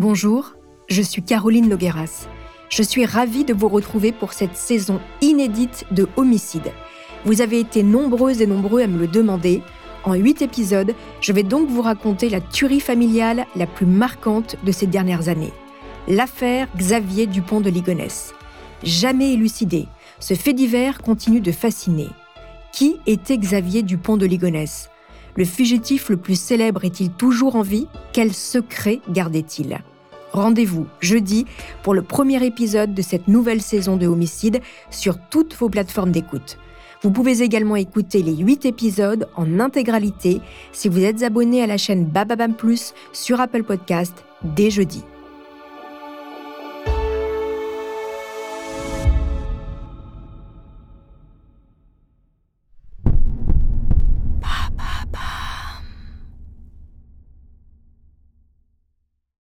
Bonjour, je suis Caroline Nogueras. Je suis ravie de vous retrouver pour cette saison inédite de Homicide. Vous avez été nombreuses et nombreux à me le demander. En huit épisodes, je vais donc vous raconter la tuerie familiale la plus marquante de ces dernières années. L'affaire Xavier Dupont de Ligonnès. Jamais élucidé, ce fait divers continue de fasciner. Qui était Xavier Dupont de Ligonnès? Le fugitif le plus célèbre est-il toujours en vie? Quel secret gardait-il? Rendez-vous jeudi pour le premier épisode de cette nouvelle saison de Homicide sur toutes vos plateformes d'écoute. Vous pouvez également écouter les 8 épisodes en intégralité si vous êtes abonné à la chaîne Bababam Plus sur Apple Podcast dès jeudi.